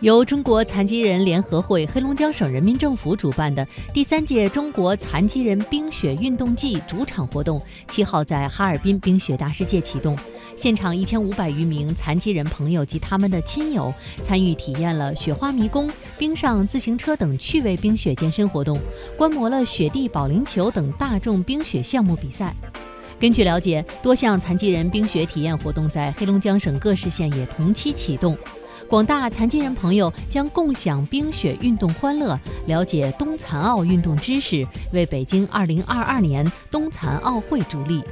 由中国残疾人联合会、黑龙江省人民政府主办的第三届中国残疾人冰雪运动季主场活动，七号在哈尔滨冰雪大世界启动。现场一千五百余名残疾人朋友及他们的亲友参与体验了雪花迷宫、冰上自行车等趣味冰雪健身活动，观摩了雪地保龄球等大众冰雪项目比赛。根据了解，多项残疾人冰雪体验活动在黑龙江省各市县也同期启动。广大残疾人朋友将共享冰雪运动欢乐，了解冬残奥运动知识，为北京2022年冬残奥会助力。